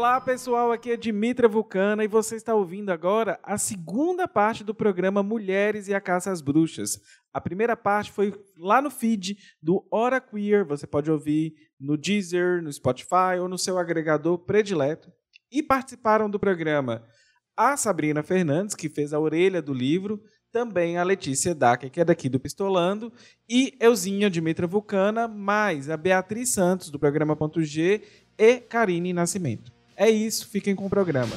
Olá pessoal, aqui é Dimitra Vulcana e você está ouvindo agora a segunda parte do programa Mulheres e a Caça às Bruxas. A primeira parte foi lá no feed do Hora Queer, você pode ouvir no Deezer, no Spotify ou no seu agregador predileto. E participaram do programa a Sabrina Fernandes, que fez a orelha do livro, também a Letícia Daca, que é daqui do Pistolando, e Euzinha Dimitra Vulcana, mais a Beatriz Santos, do programa Ponto G, e Karine Nascimento. É isso, fiquem com o programa.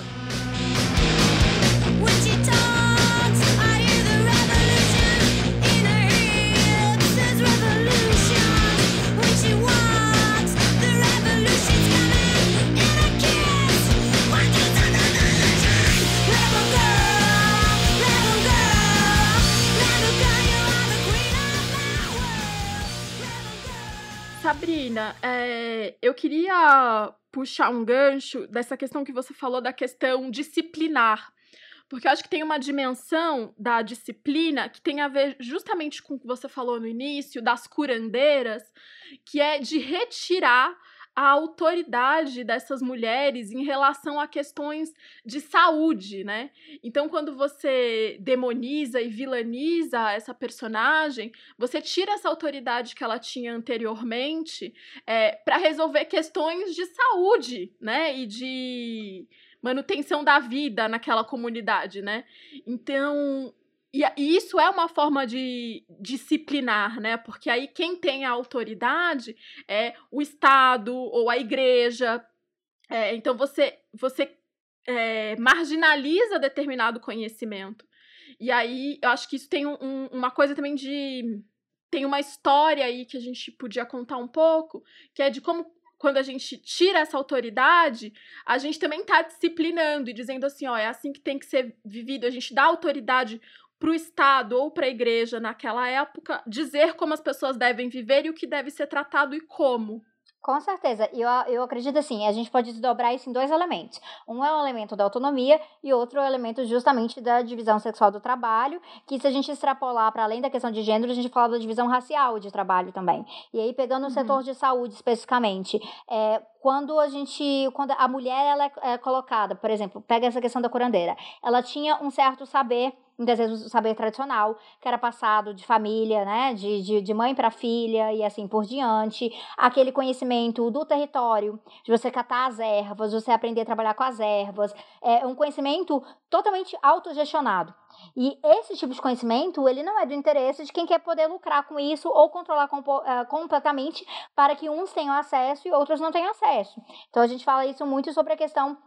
Sabrina, é, eu queria puxar um gancho dessa questão que você falou da questão disciplinar. Porque eu acho que tem uma dimensão da disciplina que tem a ver justamente com o que você falou no início, das curandeiras, que é de retirar a autoridade dessas mulheres em relação a questões de saúde, né? Então, quando você demoniza e vilaniza essa personagem, você tira essa autoridade que ela tinha anteriormente é, para resolver questões de saúde, né? E de manutenção da vida naquela comunidade, né? Então, e, e, isso é uma forma de disciplinar, né? Porque aí quem tem a autoridade é o Estado ou a igreja. É, então você, você é, marginaliza determinado conhecimento. E aí eu acho que isso tem um, uma coisa também de. Tem uma história aí que a gente podia contar um pouco, que é de como quando a gente tira essa autoridade, a gente também está disciplinando e dizendo assim, ó, é assim que tem que ser vivido. A gente dá autoridade para o Estado ou para a igreja naquela época dizer como as pessoas devem viver e o que deve ser tratado e como. Com certeza. E eu, eu acredito assim, a gente pode desdobrar isso em dois elementos. Um é o elemento da autonomia e outro é o elemento justamente da divisão sexual do trabalho, que se a gente extrapolar para além da questão de gênero, a gente fala da divisão racial de trabalho também. E aí, pegando o uhum. setor de saúde especificamente, é, quando a gente, quando a mulher ela é, é colocada, por exemplo, pega essa questão da curandeira, ela tinha um certo saber muitas vezes o saber tradicional, que era passado de família, né, de, de, de mãe para filha e assim por diante, aquele conhecimento do território, de você catar as ervas, você aprender a trabalhar com as ervas, é um conhecimento totalmente autogestionado. E esse tipo de conhecimento, ele não é do interesse de quem quer poder lucrar com isso ou controlar uh, completamente para que uns tenham acesso e outros não tenham acesso. Então a gente fala isso muito sobre a questão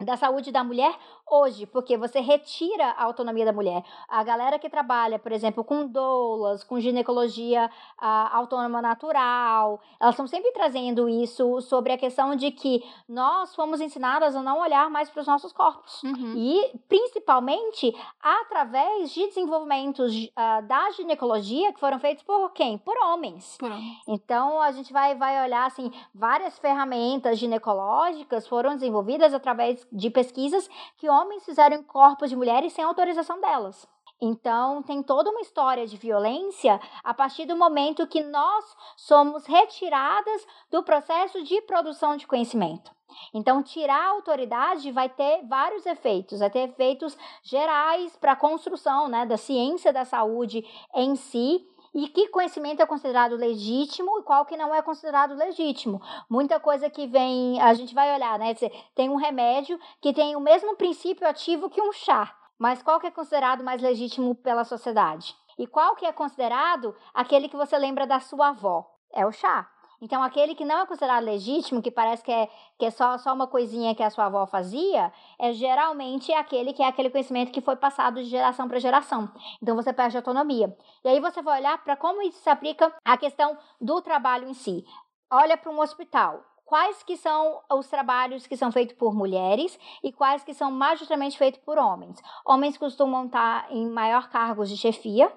da saúde da mulher hoje, porque você retira a autonomia da mulher. A galera que trabalha, por exemplo, com doulas, com ginecologia autônoma natural, elas estão sempre trazendo isso sobre a questão de que nós fomos ensinadas a não olhar mais para os nossos corpos. Uhum. E, principalmente, através de desenvolvimentos uh, da ginecologia que foram feitos por quem? Por homens. Por homens. Então, a gente vai, vai olhar, assim, várias ferramentas ginecológicas foram desenvolvidas através de pesquisas que homens fizeram corpos de mulheres sem autorização delas. Então, tem toda uma história de violência a partir do momento que nós somos retiradas do processo de produção de conhecimento. Então, tirar a autoridade vai ter vários efeitos, vai ter efeitos gerais para a construção né, da ciência da saúde em si e que conhecimento é considerado legítimo e qual que não é considerado legítimo. Muita coisa que vem, a gente vai olhar, né? Tem um remédio que tem o mesmo princípio ativo que um chá, mas qual que é considerado mais legítimo pela sociedade? E qual que é considerado aquele que você lembra da sua avó? É o chá. Então, aquele que não é considerado legítimo, que parece que é, que é só, só uma coisinha que a sua avó fazia, é geralmente aquele que é aquele conhecimento que foi passado de geração para geração. Então, você perde autonomia. E aí você vai olhar para como isso se aplica à questão do trabalho em si. Olha para um hospital quais que são os trabalhos que são feitos por mulheres e quais que são majoritariamente feitos por homens. Homens costumam estar em maior cargos de chefia,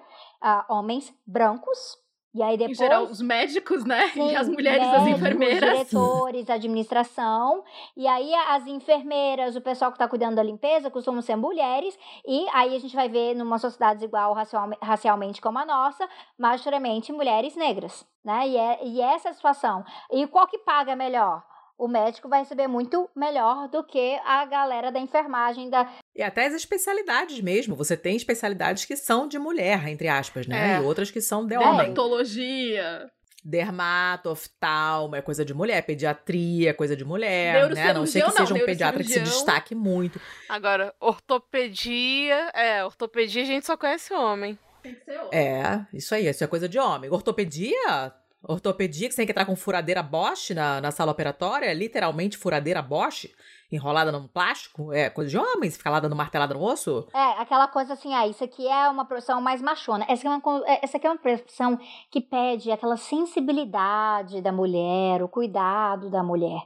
uh, homens brancos, e aí depois. Em geral, os médicos, né? Sim, e as mulheres, médicos, as enfermeiras. diretores, administração. E aí as enfermeiras, o pessoal que está cuidando da limpeza, costumam ser mulheres. E aí a gente vai ver numa sociedade desigual racialmente como a nossa, majoritariamente mulheres negras, né? E, é, e essa é a situação. E qual que paga melhor? o médico vai receber muito melhor do que a galera da enfermagem da e até as especialidades mesmo. Você tem especialidades que são de mulher, entre aspas, né? É. E outras que são de homem. Dermatologia. Dermato, oftalmo, é coisa de mulher. Pediatria, é coisa de mulher, né? Não sei que seja um pediatra que se destaque muito. Agora, ortopedia, é, ortopedia a gente só conhece homem. Tem que ser homem. É, isso aí, isso é coisa de homem. Ortopedia, ortopedia, que você tem que entrar com furadeira Bosch na, na sala operatória, literalmente furadeira Bosch, enrolada num plástico, é coisa de homem, ficar lá dando martelada no osso. É, aquela coisa assim, ah, isso aqui é uma profissão mais machona. Essa aqui é uma, é, essa aqui é uma profissão que pede aquela sensibilidade da mulher, o cuidado da mulher.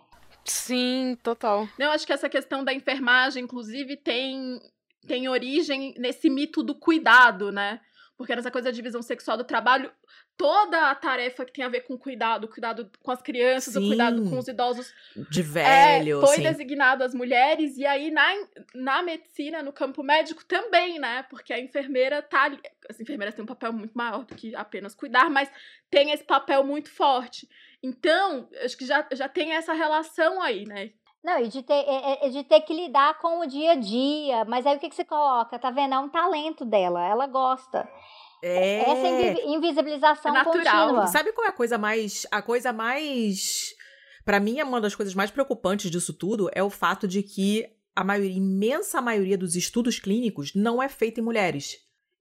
Sim, total. Não, acho que essa questão da enfermagem, inclusive, tem, tem origem nesse mito do cuidado, né? Porque nessa coisa da divisão sexual do trabalho, toda a tarefa que tem a ver com cuidado, cuidado com as crianças, sim. o cuidado com os idosos. De velho. É, foi sim. designado às mulheres, e aí na, na medicina, no campo médico também, né? Porque a enfermeira tá ali. As enfermeiras têm um papel muito maior do que apenas cuidar, mas tem esse papel muito forte. Então, acho que já, já tem essa relação aí, né? Não, e de ter, é, é, de ter que lidar com o dia a dia. Mas aí o que, que você coloca? Tá vendo? É um talento dela. Ela gosta. É. Essa invisibilização é natural. contínua. Sabe qual é a coisa mais. A coisa mais. Para mim, é uma das coisas mais preocupantes disso tudo é o fato de que a maioria, imensa maioria dos estudos clínicos não é feita em mulheres.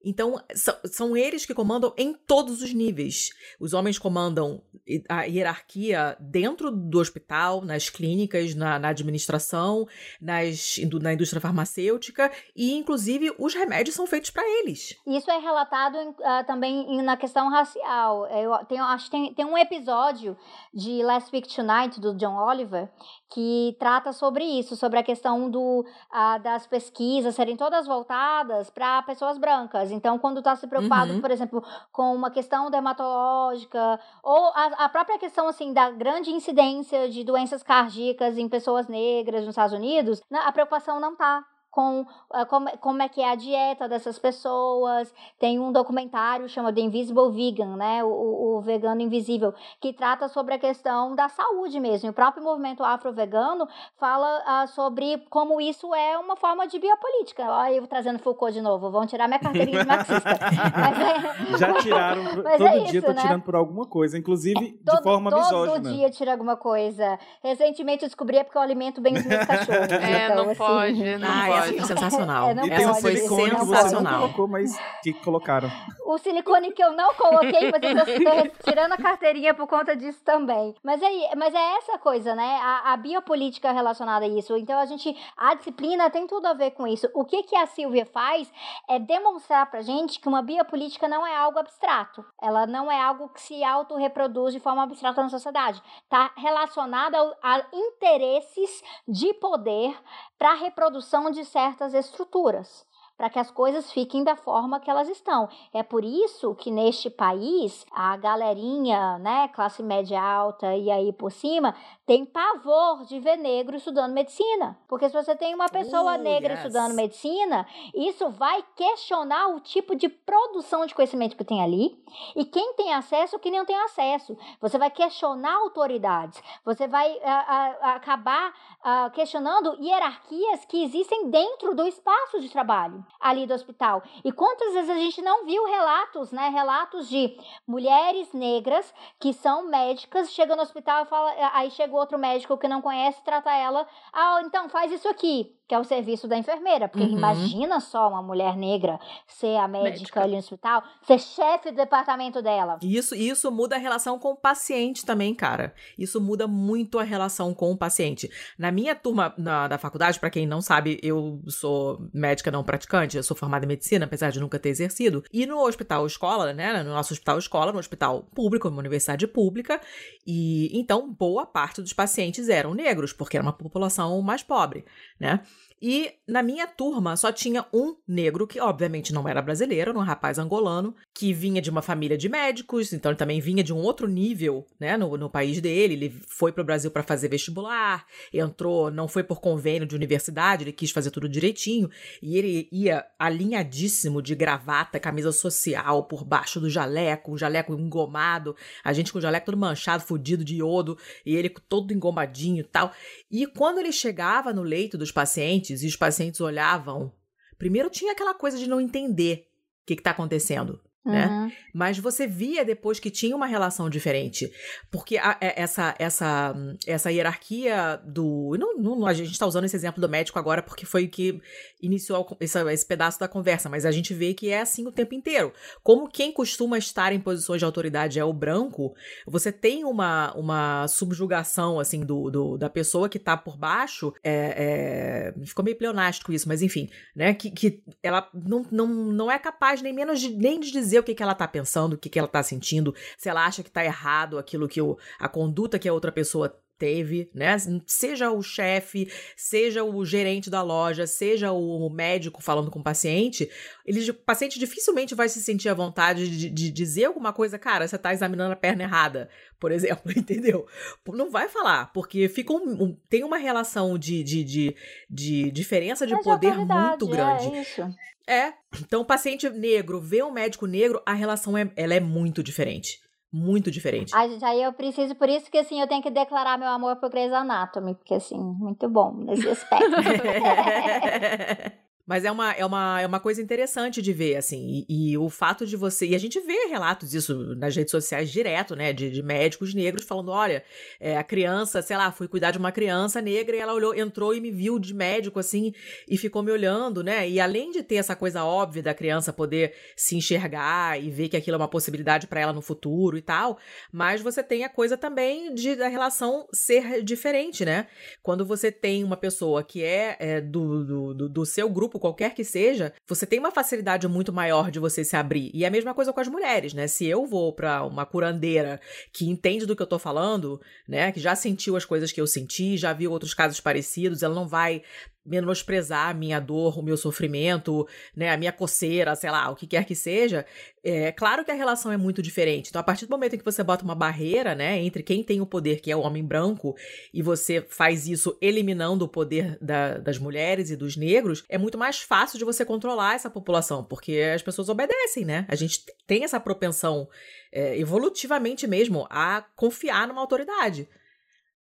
Então, são eles que comandam em todos os níveis. Os homens comandam a hierarquia dentro do hospital, nas clínicas, na, na administração, nas, na indústria farmacêutica e, inclusive, os remédios são feitos para eles. Isso é relatado uh, também na questão racial. Eu tenho, acho que tem, tem um episódio de Last Week Tonight, do John Oliver, que trata sobre isso, sobre a questão do, uh, das pesquisas serem todas voltadas para pessoas brancas. Então, quando está se preocupado, uhum. por exemplo, com uma questão dermatológica, ou a, a, própria questão, assim, da grande incidência de doenças cardíacas em pessoas negras nos Estados Unidos, a preocupação não está com uh, como, como é que é a dieta dessas pessoas. Tem um documentário chamado The Invisible Vegan, né? O, o, vegano invisível, que trata sobre a questão da saúde mesmo. O próprio movimento afro-vegano fala uh, sobre como isso é uma forma de biopolítica. Olha, eu trazendo Foucault de novo, vão tirar minha carteirinha de marxista. é, Já tiraram, todo é dia isso, tô né? tirando por alguma coisa, inclusive é, todo, de forma todo misógina. Todo dia tira alguma coisa. Recentemente eu descobri é porque eu alimento bem os meus cachorros. É, então, não assim, pode, não ah, pode. É sensacional. É, Essa foi sensacional. Você colocou, mas que colocaram. O silicone que eu não coloquei, mas eu tô tirando a carteirinha por conta disso também. Mas é, mas é essa coisa, né? A, a, biopolítica relacionada a isso. Então a gente, a disciplina tem tudo a ver com isso. O que que a Silvia faz é demonstrar pra gente que uma biopolítica não é algo abstrato. Ela não é algo que se autorreproduz de forma abstrata na sociedade. Tá relacionada a interesses de poder para a reprodução de certas estruturas para que as coisas fiquem da forma que elas estão. É por isso que neste país a galerinha, né, classe média alta e aí por cima, tem pavor de ver negro estudando medicina. Porque se você tem uma pessoa uh, negra yes. estudando medicina, isso vai questionar o tipo de produção de conhecimento que tem ali e quem tem acesso, quem não tem acesso. Você vai questionar autoridades, você vai a, a, acabar a, questionando hierarquias que existem dentro do espaço de trabalho ali do hospital. E quantas vezes a gente não viu relatos, né? Relatos de mulheres negras que são médicas, chegam no hospital e fala, aí chega outro médico que não conhece, trata ela, ah, então faz isso aqui que é o serviço da enfermeira. Porque uhum. imagina só uma mulher negra ser a médica, médica, ali no hospital, ser chefe do departamento dela. Isso, isso muda a relação com o paciente também, cara. Isso muda muito a relação com o paciente. Na minha turma na, da faculdade, para quem não sabe, eu sou médica não praticante, eu sou formada em medicina, apesar de nunca ter exercido. E no hospital escola, né, no nosso hospital escola, no hospital público, numa universidade pública, e então boa parte dos pacientes eram negros, porque era uma população mais pobre, né? E na minha turma só tinha um negro, que obviamente não era brasileiro, era um rapaz angolano, que vinha de uma família de médicos, então ele também vinha de um outro nível, né, no, no país dele. Ele foi para o Brasil para fazer vestibular, entrou, não foi por convênio de universidade, ele quis fazer tudo direitinho, e ele, ia alinhadíssimo de gravata, camisa social por baixo do jaleco, um jaleco engomado, a gente com o jaleco todo manchado, fudido de iodo, e ele todo engomadinho e tal. E quando ele chegava no leito dos pacientes e os pacientes olhavam, primeiro tinha aquela coisa de não entender o que está acontecendo né? Uhum. Mas você via depois que tinha uma relação diferente. Porque a, é, essa, essa, essa hierarquia do. Não, não, a gente está usando esse exemplo do médico agora porque foi o que iniciou esse, esse pedaço da conversa, mas a gente vê que é assim o tempo inteiro. Como quem costuma estar em posições de autoridade é o branco, você tem uma, uma subjugação assim do, do da pessoa que está por baixo. É, é, ficou meio pleonástico isso, mas enfim, né? Que, que ela não, não, não é capaz nem menos de, nem de dizer dizer o que, que ela tá pensando, o que, que ela tá sentindo, se ela acha que tá errado aquilo que o, a conduta que a outra pessoa teve, né? Seja o chefe, seja o gerente da loja, seja o médico falando com o paciente, ele, o paciente dificilmente vai se sentir à vontade de, de dizer alguma coisa, cara, você tá examinando a perna errada, por exemplo, entendeu? Não vai falar, porque fica um, um, tem uma relação de, de, de, de diferença de Mas poder muito grande. É isso. É. Então, o paciente negro vê um médico negro, a relação é, ela é muito diferente. Muito diferente. Ai, gente, aí eu preciso, por isso que assim, eu tenho que declarar meu amor pro Grey's Anatomy, porque assim, muito bom nesse aspecto. Mas é uma, é, uma, é uma coisa interessante de ver, assim, e, e, o fato de você. E a gente vê relatos disso nas redes sociais direto, né? De, de médicos negros falando: olha, é, a criança, sei lá, fui cuidar de uma criança negra e ela olhou, entrou e me viu de médico, assim, e ficou me olhando, né? E além de ter essa coisa óbvia da criança poder se enxergar e ver que aquilo é uma possibilidade para ela no futuro e tal, mas você tem a coisa também de da relação ser diferente, né? Quando você tem uma pessoa que é, é do, do, do, do seu grupo grupo, qualquer que seja, você tem uma facilidade muito maior de você se abrir. E é a mesma coisa com as mulheres, né? Se eu vou para uma curandeira que entende do que eu tô falando, né, que já sentiu as coisas que eu senti, já viu outros casos parecidos, ela não vai menosprezar a minha dor, o meu sofrimento, né, a minha coceira, sei lá, o que quer que seja, é claro que a relação é muito diferente. Então, a partir do momento em que você bota uma barreira, né, entre quem tem o poder, que é o homem branco, e você faz isso eliminando o poder da, das mulheres e dos negros, é muito mais fácil de você controlar essa população, porque as pessoas obedecem, né? A gente tem essa propensão, é, evolutivamente mesmo, a confiar numa autoridade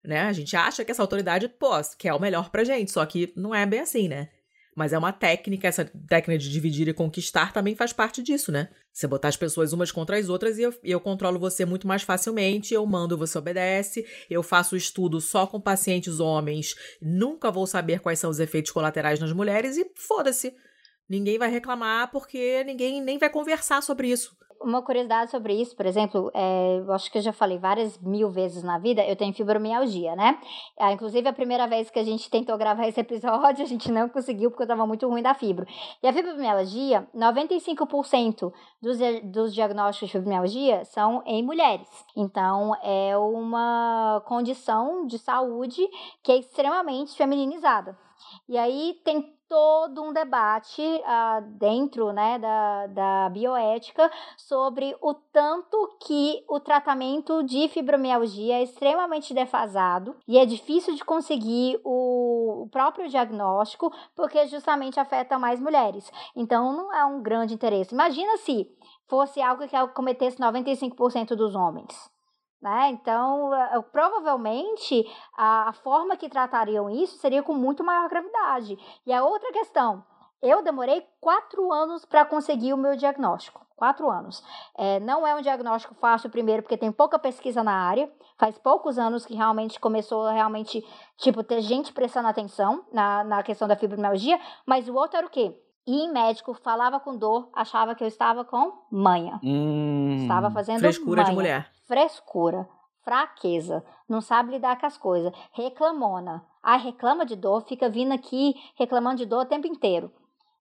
né? A gente acha que essa autoridade, pô, quer o melhor pra gente, só que não é bem assim, né? Mas é uma técnica, essa técnica de dividir e conquistar também faz parte disso, né? Você botar as pessoas umas contra as outras e eu, eu controlo você muito mais facilmente, eu mando, você obedece, eu faço estudo só com pacientes homens, nunca vou saber quais são os efeitos colaterais nas mulheres e foda-se. Ninguém vai reclamar porque ninguém nem vai conversar sobre isso. Uma curiosidade sobre isso, por exemplo, é, eu acho que eu já falei várias mil vezes na vida, eu tenho fibromialgia, né? É, inclusive, a primeira vez que a gente tentou gravar esse episódio, a gente não conseguiu porque eu tava muito ruim da fibro. E a fibromialgia, 95% dos, dos diagnósticos de fibromialgia são em mulheres. Então, é uma condição de saúde que é extremamente feminilizada. E aí tem todo um debate uh, dentro né, da, da bioética sobre o tanto que o tratamento de fibromialgia é extremamente defasado e é difícil de conseguir o, o próprio diagnóstico porque justamente afeta mais mulheres. Então não é um grande interesse. Imagina se fosse algo que cometesse 95% dos homens. Né? Então, uh, provavelmente, a, a forma que tratariam isso seria com muito maior gravidade. E a outra questão, eu demorei quatro anos para conseguir o meu diagnóstico. Quatro anos. É, não é um diagnóstico fácil, primeiro, porque tem pouca pesquisa na área. Faz poucos anos que realmente começou a realmente, tipo, ter gente prestando atenção na, na questão da fibromialgia. Mas o outro era o quê? E médico falava com dor, achava que eu estava com manha. Hum, estava fazendo frescura manha. de mulher. Frescura, fraqueza, não sabe lidar com as coisas, reclamona. Ai, reclama de dor, fica vindo aqui reclamando de dor o tempo inteiro.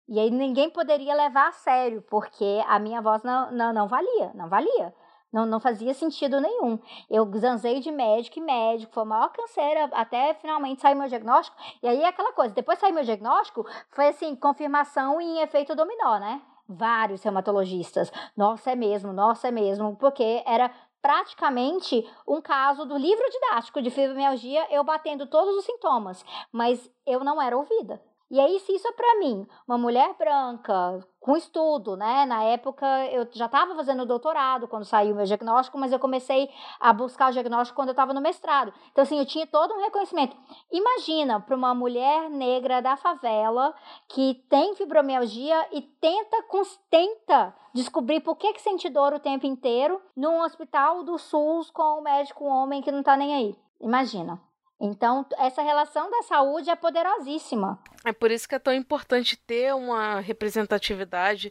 E aí ninguém poderia levar a sério, porque a minha voz não, não, não valia, não valia. Não, não fazia sentido nenhum. Eu zanzei de médico e médico, foi a maior canseira até finalmente sair meu diagnóstico. E aí aquela coisa, depois sair meu diagnóstico, foi assim, confirmação em efeito dominó, né? Vários reumatologistas. Nossa, é mesmo, nossa, é mesmo, porque era praticamente um caso do livro didático de fibromialgia, eu batendo todos os sintomas, mas eu não era ouvida. E aí, se isso é para mim, uma mulher branca, com estudo, né? Na época eu já estava fazendo doutorado quando saiu o meu diagnóstico, mas eu comecei a buscar o diagnóstico quando eu estava no mestrado. Então, assim, eu tinha todo um reconhecimento. Imagina para uma mulher negra da favela que tem fibromialgia e tenta, tenta descobrir por que, que sente dor o tempo inteiro num hospital do SUS com um médico homem que não está nem aí. Imagina. Então, essa relação da saúde é poderosíssima. É por isso que é tão importante ter uma representatividade,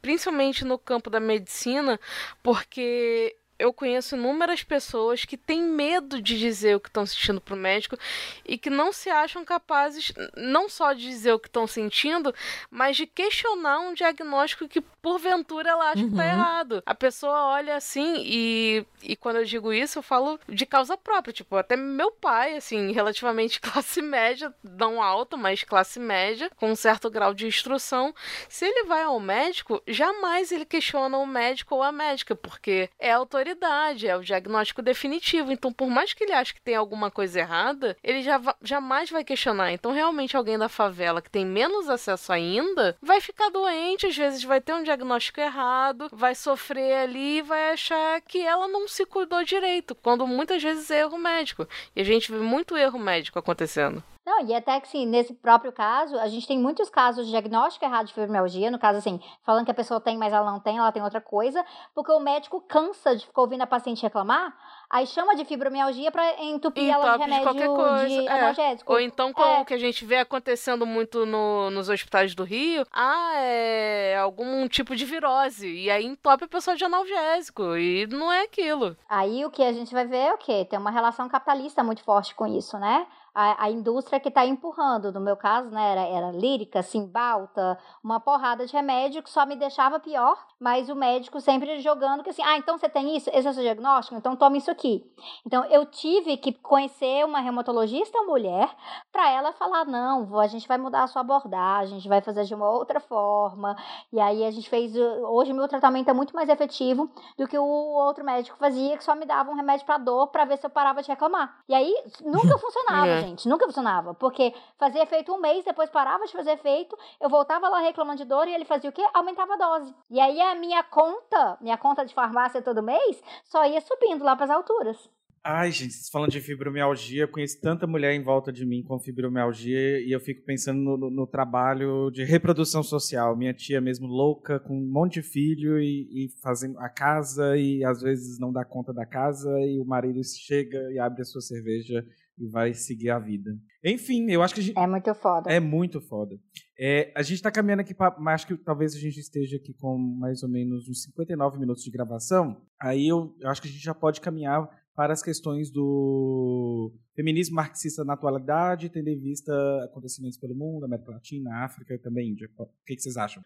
principalmente no campo da medicina, porque eu conheço inúmeras pessoas que têm medo de dizer o que estão sentindo para o médico e que não se acham capazes não só de dizer o que estão sentindo, mas de questionar um diagnóstico que porventura ela acha uhum. que está errado. A pessoa olha assim e, e quando eu digo isso, eu falo de causa própria. Tipo, até meu pai, assim, relativamente classe média, não alta, mas classe média, com um certo grau de instrução, se ele vai ao médico, jamais ele questiona o médico ou a médica, porque é autoridade autoridade, é o diagnóstico definitivo. Então, por mais que ele ache que tem alguma coisa errada, ele já jamais vai questionar. Então, realmente, alguém da favela que tem menos acesso ainda vai ficar doente, às vezes vai ter um diagnóstico errado, vai sofrer ali e vai achar que ela não se cuidou direito, quando muitas vezes é erro médico. E a gente vê muito erro médico acontecendo. Não, e até que sim, nesse próprio caso, a gente tem muitos casos de diagnóstico errado de fibromialgia, no caso assim, falando que a pessoa tem, mas ela não tem, ela tem outra coisa, porque o médico cansa de ficar ouvindo a paciente reclamar, aí chama de fibromialgia para entupir Entope ela de remédio de, coisa, de é. analgésico. Ou então com é. o que a gente vê acontecendo muito no, nos hospitais do Rio, ah, é algum tipo de virose, e aí entope a pessoa de analgésico, e não é aquilo. Aí o que a gente vai ver é o quê? Tem uma relação capitalista muito forte com isso, né? A, a indústria que está empurrando. No meu caso, né, era, era lírica, simbalta, uma porrada de remédio que só me deixava pior, mas o médico sempre jogando que assim, ah, então você tem isso, esse é o seu diagnóstico, então tome isso aqui. Então eu tive que conhecer uma reumatologista mulher para ela falar, não, a gente vai mudar a sua abordagem, a gente vai fazer de uma outra forma, e aí a gente fez, hoje meu tratamento é muito mais efetivo do que o outro médico fazia, que só me dava um remédio para dor para ver se eu parava de reclamar. E aí nunca funcionava, é gente. Nunca funcionava. Porque fazia efeito um mês, depois parava de fazer efeito, eu voltava lá reclamando de dor e ele fazia o quê? Aumentava a dose. E aí a minha conta, minha conta de farmácia todo mês, só ia subindo lá para as alturas. Ai, gente, vocês falando de fibromialgia, eu conheço tanta mulher em volta de mim com fibromialgia e eu fico pensando no, no, no trabalho de reprodução social. Minha tia mesmo louca, com um monte de filho e, e fazendo a casa e às vezes não dá conta da casa e o marido chega e abre a sua cerveja e vai seguir a vida. Enfim, eu acho que a gente... É muito foda. É muito foda. É, a gente está caminhando aqui para. Acho que talvez a gente esteja aqui com mais ou menos uns 59 minutos de gravação. Aí eu, eu acho que a gente já pode caminhar para as questões do feminismo marxista na atualidade, tendo em vista acontecimentos pelo mundo, América Latina, África e também Índia. O que, que vocês acham?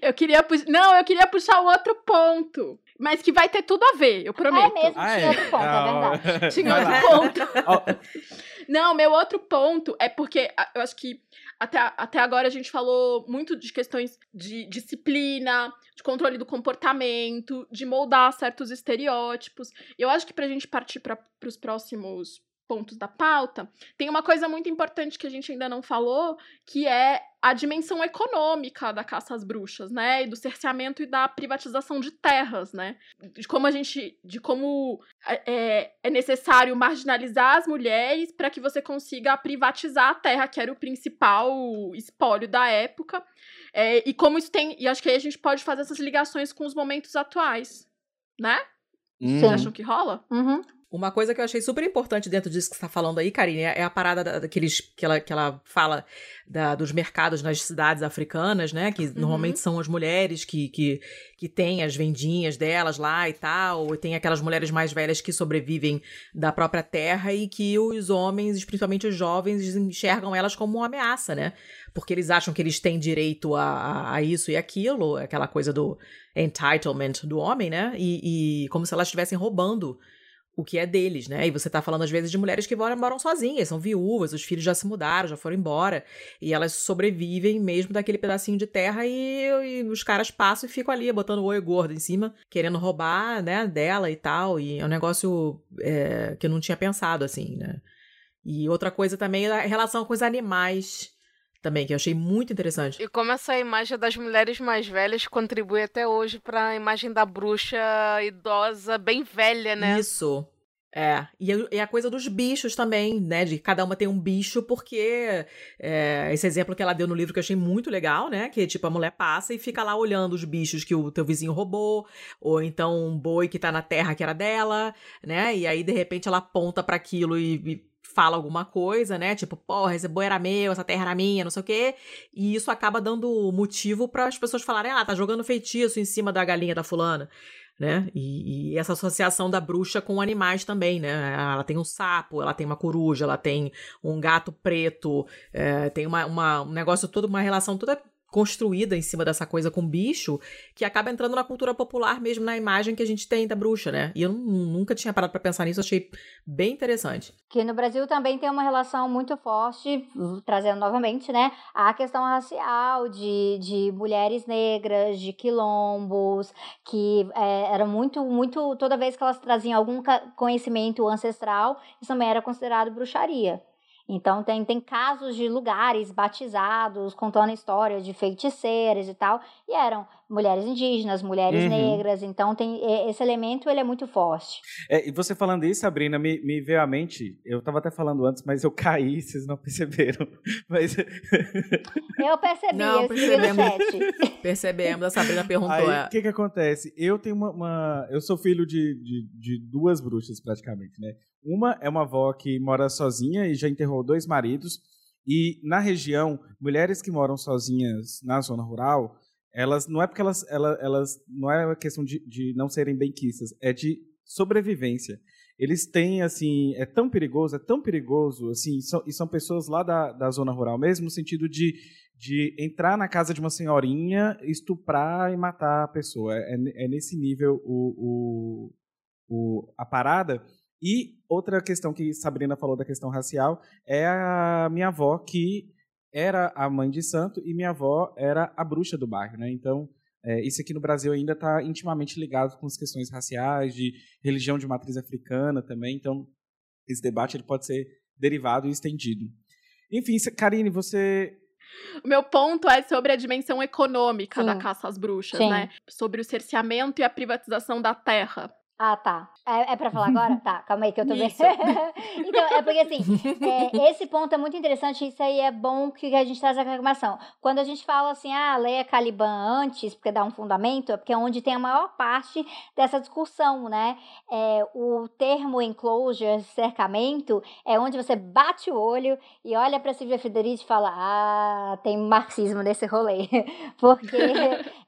Eu queria puxar. Não, eu queria puxar o outro ponto. Mas que vai ter tudo a ver, eu prometo. É mesmo, ah, tinha é? outro ponto, é ah, é verdade. Tinha outro ponto. Não, meu outro ponto é porque eu acho que até, até agora a gente falou muito de questões de disciplina, de controle do comportamento, de moldar certos estereótipos. Eu acho que pra gente partir para os próximos pontos da pauta, tem uma coisa muito importante que a gente ainda não falou, que é a dimensão econômica da caça às bruxas, né? E do cerceamento e da privatização de terras, né? De como a gente. de como é, é necessário marginalizar as mulheres para que você consiga privatizar a terra, que era o principal espólio da época. É, e como isso tem. E acho que aí a gente pode fazer essas ligações com os momentos atuais, né? Vocês acham que rola? Uhum. Uma coisa que eu achei super importante dentro disso que você tá falando aí, Karine, é a parada daqueles que ela, que ela fala da, dos mercados nas cidades africanas, né? Que uhum. normalmente são as mulheres que, que, que têm as vendinhas delas lá e tal, ou tem aquelas mulheres mais velhas que sobrevivem da própria terra e que os homens, principalmente os jovens, enxergam elas como uma ameaça, né? Porque eles acham que eles têm direito a, a, a isso e aquilo, aquela coisa do entitlement do homem, né? E, e como se elas estivessem roubando o que é deles, né? E você tá falando às vezes de mulheres que moram, moram sozinhas, são viúvas, os filhos já se mudaram, já foram embora, e elas sobrevivem mesmo daquele pedacinho de terra e, e os caras passam e ficam ali botando o oi gordo em cima, querendo roubar, né, dela e tal, e é um negócio é, que eu não tinha pensado assim, né? E outra coisa também é a relação com os animais também, que eu achei muito interessante. E como essa imagem das mulheres mais velhas contribui até hoje para a imagem da bruxa idosa, bem velha, né? Isso. É, e, e a coisa dos bichos também, né? De cada uma tem um bicho, porque é, esse exemplo que ela deu no livro que eu achei muito legal, né? Que tipo, a mulher passa e fica lá olhando os bichos que o teu vizinho roubou, ou então um boi que tá na terra que era dela, né? E aí, de repente, ela aponta para aquilo e, e fala alguma coisa, né? Tipo, porra, esse boi era meu, essa terra era minha, não sei o quê. E isso acaba dando motivo para as pessoas falarem, ah, tá jogando feitiço em cima da galinha da fulana né? E, e, essa associação da bruxa com animais também, né? Ela tem um sapo, ela tem uma coruja, ela tem um gato preto, é, tem uma, uma, um negócio todo, uma relação toda construída em cima dessa coisa com bicho, que acaba entrando na cultura popular mesmo, na imagem que a gente tem da bruxa, né? E eu nunca tinha parado para pensar nisso, achei bem interessante. Que no Brasil também tem uma relação muito forte, trazendo novamente, né, a questão racial de, de mulheres negras, de quilombos, que é, era muito, muito, toda vez que elas traziam algum conhecimento ancestral, isso também era considerado bruxaria. Então tem, tem casos de lugares batizados contando histórias de feiticeiras e tal, e eram mulheres indígenas, mulheres uhum. negras, então tem esse elemento ele é muito forte. É, e você falando isso, Sabrina, me, me veio à mente, eu estava até falando antes, mas eu caí, vocês não perceberam. Mas... Eu percebi, não, eu percebemos, percebemos, a Sabrina perguntou. O é. que que acontece? Eu tenho uma, uma eu sou filho de, de, de duas bruxas praticamente, né? Uma é uma avó que mora sozinha e já enterrou dois maridos. E na região, mulheres que moram sozinhas na zona rural, elas não é porque elas, elas, elas não é uma questão de, de não serem benquistas, é de sobrevivência. Eles têm, assim, é tão perigoso, é tão perigoso, assim, são, e são pessoas lá da, da zona rural mesmo, no sentido de, de entrar na casa de uma senhorinha, estuprar e matar a pessoa. É, é nesse nível o, o, o, a parada. E outra questão que Sabrina falou da questão racial é a minha avó, que era a mãe de santo e minha avó era a bruxa do bairro, né? Então, é, isso aqui no Brasil ainda está intimamente ligado com as questões raciais, de religião de matriz africana também. Então, esse debate ele pode ser derivado e estendido. Enfim, Karine, você o meu ponto é sobre a dimensão econômica Sim. da caça às bruxas, Sim. né? Sobre o cerceamento e a privatização da terra. Ah, tá. É, é pra falar agora? tá, calma aí que eu tô vendo. então, é porque assim, é, esse ponto é muito interessante, isso aí é bom que a gente traz a reclamação. Quando a gente fala assim, ah, leia Caliban antes, porque dá um fundamento, é porque é onde tem a maior parte dessa discussão, né? É, o termo enclosure, cercamento, é onde você bate o olho e olha pra Silvia Federici e fala, ah, tem marxismo nesse rolê. porque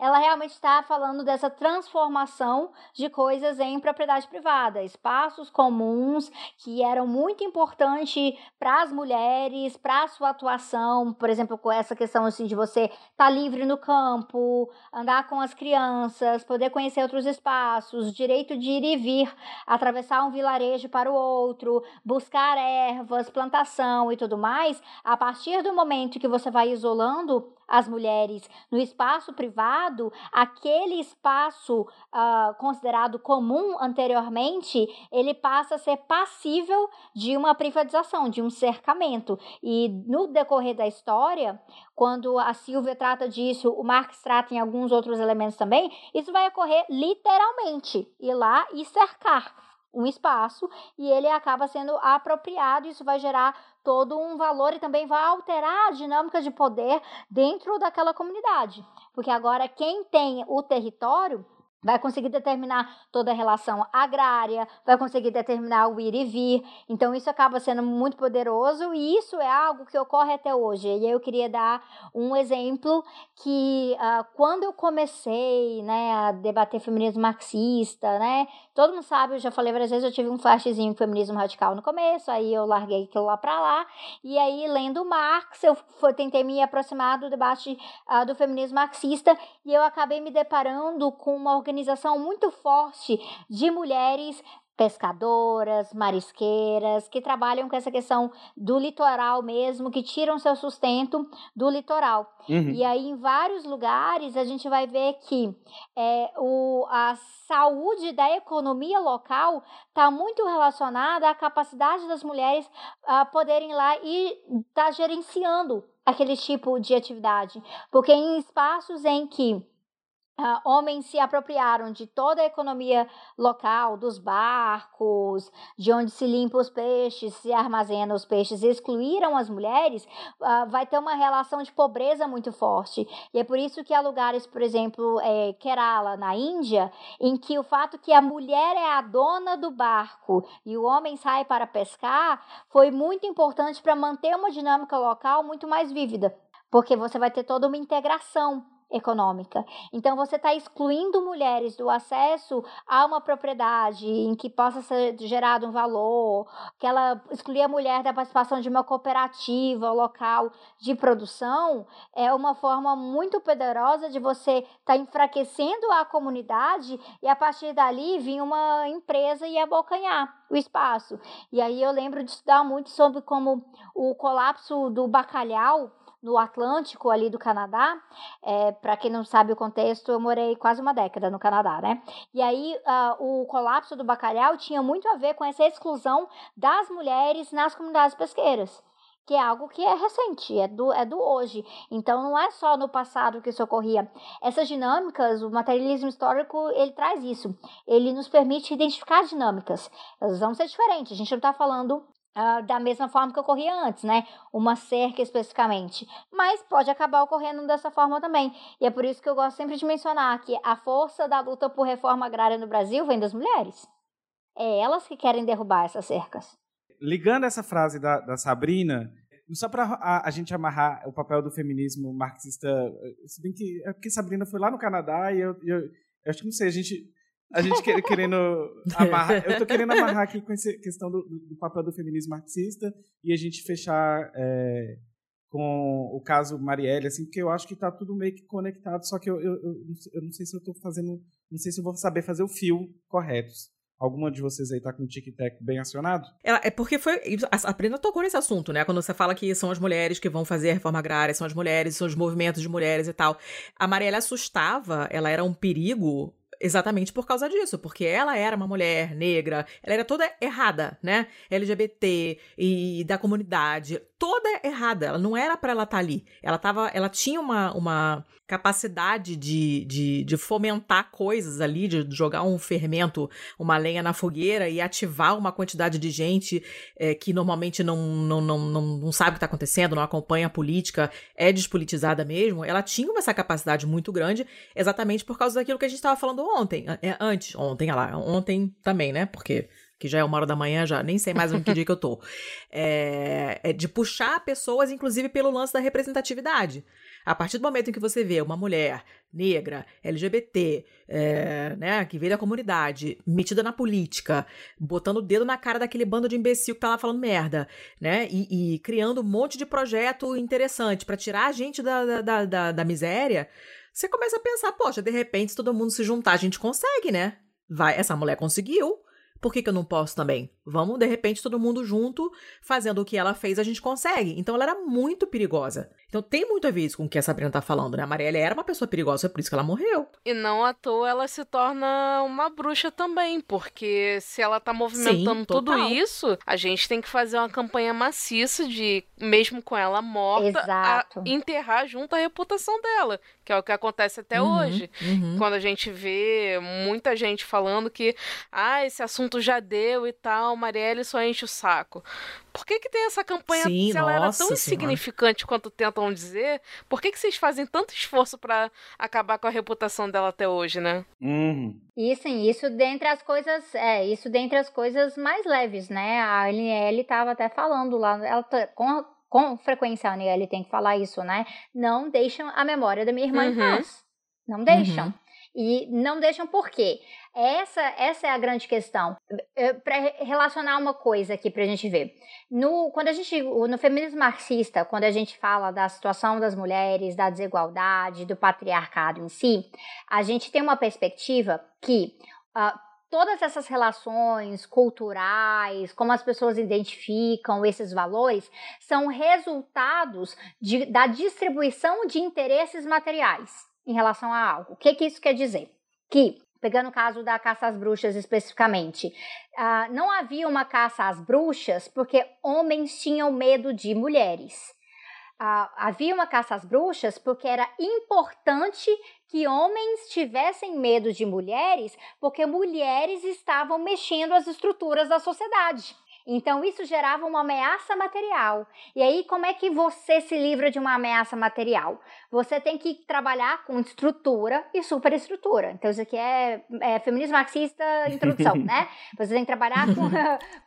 ela realmente está falando dessa transformação de coisas em propriedade privada, espaços comuns que eram muito importantes para as mulheres, para a sua atuação, por exemplo, com essa questão assim de você estar tá livre no campo, andar com as crianças, poder conhecer outros espaços, direito de ir e vir, atravessar um vilarejo para o outro, buscar ervas, plantação e tudo mais, a partir do momento que você vai isolando as mulheres no espaço privado, aquele espaço uh, considerado comum anteriormente, ele passa a ser passível de uma privatização, de um cercamento. E no decorrer da história, quando a Silvia trata disso, o Marx trata em alguns outros elementos também, isso vai ocorrer literalmente, ir lá e cercar um espaço e ele acaba sendo apropriado, isso vai gerar todo um valor e também vai alterar a dinâmica de poder dentro daquela comunidade. Porque agora quem tem o território vai conseguir determinar toda a relação agrária, vai conseguir determinar o ir e vir. Então isso acaba sendo muito poderoso e isso é algo que ocorre até hoje. E eu queria dar um exemplo que uh, quando eu comecei, né, a debater feminismo marxista, né, todo mundo sabe, eu já falei várias vezes, eu tive um flashzinho com feminismo radical no começo, aí eu larguei aquilo lá para lá e aí lendo Marx eu foi, tentei me aproximar do debate uh, do feminismo marxista e eu acabei me deparando com uma organização muito forte de mulheres pescadoras, marisqueiras, que trabalham com essa questão do litoral mesmo, que tiram seu sustento do litoral. Uhum. E aí, em vários lugares, a gente vai ver que é, o, a saúde da economia local está muito relacionada à capacidade das mulheres a poderem ir lá e estar tá gerenciando aquele tipo de atividade. Porque em espaços em que Uh, homens se apropriaram de toda a economia local, dos barcos, de onde se limpa os peixes, se armazena os peixes, excluíram as mulheres, uh, vai ter uma relação de pobreza muito forte. E é por isso que há lugares, por exemplo, é, Kerala, na Índia, em que o fato que a mulher é a dona do barco e o homem sai para pescar foi muito importante para manter uma dinâmica local muito mais vívida, porque você vai ter toda uma integração econômica. Então você está excluindo mulheres do acesso a uma propriedade em que possa ser gerado um valor, que ela excluir a mulher da participação de uma cooperativa local de produção, é uma forma muito poderosa de você estar tá enfraquecendo a comunidade e a partir dali vir uma empresa e abocanhar o espaço. E aí eu lembro de estudar muito sobre como o colapso do bacalhau no Atlântico ali do Canadá. É, para quem não sabe o contexto, eu morei quase uma década no Canadá, né? E aí uh, o colapso do bacalhau tinha muito a ver com essa exclusão das mulheres nas comunidades pesqueiras que é algo que é recente, é do, é do hoje. Então, não é só no passado que isso ocorria. Essas dinâmicas, o materialismo histórico, ele traz isso. Ele nos permite identificar dinâmicas. Elas vão ser diferentes. A gente não está falando Uh, da mesma forma que ocorria antes, né? Uma cerca especificamente. Mas pode acabar ocorrendo dessa forma também. E é por isso que eu gosto sempre de mencionar que a força da luta por reforma agrária no Brasil vem das mulheres. É elas que querem derrubar essas cercas. Ligando essa frase da, da Sabrina, só para a, a, gente amarrar o papel do feminismo marxista, se bem que é porque Sabrina foi lá no Canadá e eu, eu, eu acho que não sei, a gente a gente querendo amarrar. Eu tô querendo amarrar aqui com essa questão do, do papel do feminismo marxista e a gente fechar é, com o caso Marielle, assim, porque eu acho que está tudo meio que conectado, só que eu, eu, eu, eu não sei se eu estou fazendo. Não sei se eu vou saber fazer o fio correto. Alguma de vocês aí tá com o tic-tac bem acionado? Ela, é porque foi. A Brenda tocou nesse assunto, né? Quando você fala que são as mulheres que vão fazer a reforma agrária, são as mulheres, são os movimentos de mulheres e tal. A Marielle assustava, ela era um perigo Exatamente por causa disso, porque ela era uma mulher negra, ela era toda errada, né? LGBT e da comunidade, toda errada. Ela não era para ela estar tá ali. Ela tava, ela tinha uma, uma capacidade de, de, de fomentar coisas ali, de jogar um fermento, uma lenha na fogueira e ativar uma quantidade de gente é, que normalmente não, não, não, não, não sabe o que está acontecendo, não acompanha a política, é despolitizada mesmo. Ela tinha essa capacidade muito grande, exatamente por causa daquilo que a gente estava falando ontem, é, antes, ontem, lá, ontem também, né? Porque que já é uma hora da manhã, já nem sei mais em que dia que eu tô. É, é de puxar pessoas, inclusive pelo lance da representatividade. A partir do momento em que você vê uma mulher negra, LGBT, é, né, que veio da comunidade, metida na política, botando o dedo na cara daquele bando de imbecil que tá lá falando merda, né, e, e criando um monte de projeto interessante para tirar a gente da, da, da, da miséria, você começa a pensar, poxa, de repente, se todo mundo se juntar, a gente consegue, né? Vai, essa mulher conseguiu. Por que, que eu não posso também? Vamos, de repente, todo mundo junto, fazendo o que ela fez, a gente consegue. Então ela era muito perigosa. Então tem muito a ver isso com o que a Sabrina tá falando, né? A Marielle era uma pessoa perigosa, é por isso que ela morreu. E não à toa ela se torna uma bruxa também, porque se ela tá movimentando Sim, tudo isso, a gente tem que fazer uma campanha maciça de, mesmo com ela morta, enterrar junto a reputação dela, que é o que acontece até uhum, hoje. Uhum. Quando a gente vê muita gente falando que, ah, esse assunto já deu e tal, Marielle só enche o saco. Por que, que tem essa campanha Sim, se ela era tão insignificante senhora. quanto tentam dizer? Por que, que vocês fazem tanto esforço para acabar com a reputação dela até hoje, né? Uhum. Isso, isso dentre as coisas, é, isso dentre as coisas mais leves, né? A Aniele estava até falando lá, ela tá, com, com frequência a Aniele tem que falar isso, né? Não deixam a memória da minha irmã uhum. em paz. Não deixam. Uhum. E não deixam por quê? Essa, essa é a grande questão. Para relacionar uma coisa aqui para a gente ver. No, quando a gente, no feminismo marxista, quando a gente fala da situação das mulheres, da desigualdade, do patriarcado em si, a gente tem uma perspectiva que uh, todas essas relações culturais, como as pessoas identificam esses valores, são resultados de, da distribuição de interesses materiais em relação a algo. O que, que isso quer dizer? Que pegando o caso da caça às bruxas especificamente, uh, não havia uma caça às bruxas porque homens tinham medo de mulheres. Uh, havia uma caça às bruxas porque era importante que homens tivessem medo de mulheres, porque mulheres estavam mexendo as estruturas da sociedade. Então, isso gerava uma ameaça material. E aí, como é que você se livra de uma ameaça material? Você tem que trabalhar com estrutura e superestrutura. Então, isso aqui é, é feminismo marxista introdução, né? Você tem que trabalhar com,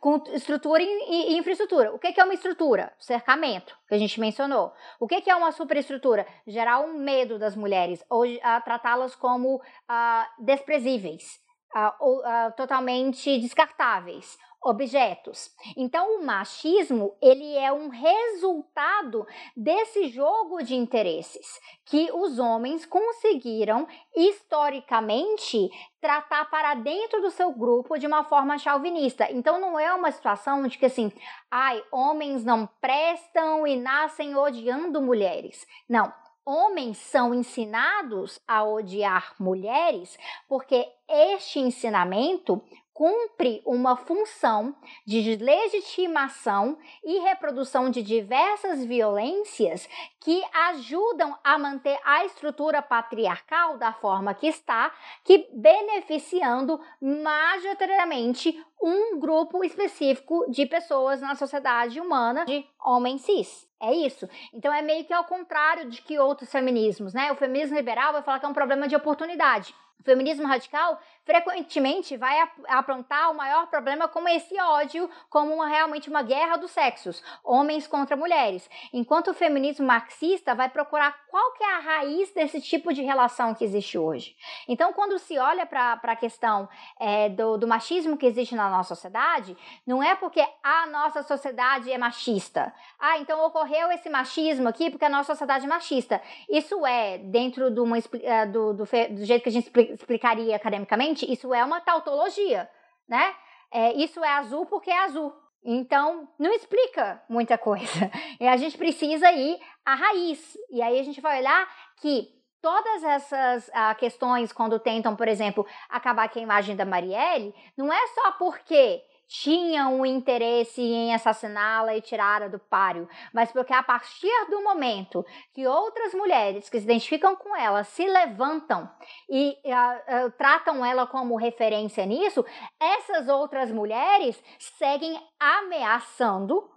com estrutura e, e, infraestrutura. O que, que é uma estrutura? Cercamento, que a gente mencionou. O que, que é uma superestrutura? Gerar um medo das mulheres, ou uh, tratá-las como uh, desprezíveis. Uh, ou, totalmente descartáveis objetos. Então, o machismo, ele é um resultado desse jogo de interesses que os homens conseguiram historicamente tratar para dentro do seu grupo de uma forma chauvinista. Então não é uma situação de que assim, ai, homens não prestam e nascem odiando mulheres. Não, homens são ensinados a odiar mulheres porque este ensinamento cumpre uma função de legitimação e reprodução de diversas violências que ajudam a manter a estrutura patriarcal da forma que está, que beneficiando majoritariamente um grupo específico de pessoas na sociedade humana de homens cis. É isso. Então é meio que ao contrário de que outros feminismos, né? O feminismo liberal vai falar que é um problema de oportunidade. O feminismo radical frequentemente vai aprontar o maior problema como esse ódio, como uma, realmente uma guerra dos sexos, homens contra mulheres. Enquanto o feminismo marxista vai procurar qual que é a raiz desse tipo de relação que existe hoje. Então, quando se olha para a questão é, do, do machismo que existe na nossa sociedade, não é porque a nossa sociedade é machista. Ah, então ocorreu esse machismo aqui porque a nossa sociedade é machista. Isso é, dentro do, uma, é, do, do, do jeito que a gente explicaria academicamente, isso é uma tautologia, né? É, isso é azul porque é azul. Então, não explica muita coisa. E a gente precisa ir à raiz. E aí a gente vai olhar que todas essas uh, questões, quando tentam, por exemplo, acabar com a imagem da Marielle, não é só porque tinham um interesse em assassiná-la e tirá-la do páreo, mas porque a partir do momento que outras mulheres que se identificam com ela se levantam e uh, uh, tratam ela como referência nisso, essas outras mulheres seguem ameaçando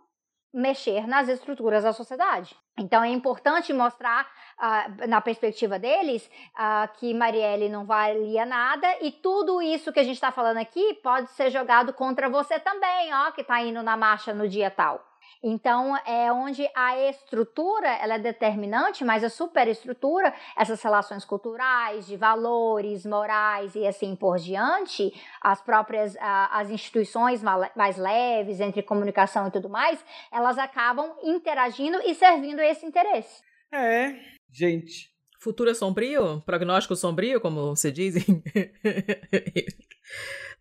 mexer nas estruturas da sociedade. Então é importante mostrar, uh, na perspectiva deles, uh, que Marielle não valia nada e tudo isso que a gente está falando aqui pode ser jogado contra você também, ó, que está indo na marcha no dia tal. Então, é onde a estrutura ela é determinante, mas a superestrutura, essas relações culturais, de valores, morais e assim por diante, as próprias as instituições mais leves, entre comunicação e tudo mais, elas acabam interagindo e servindo esse interesse. É, gente. Futuro é sombrio? Prognóstico sombrio, como se dizem?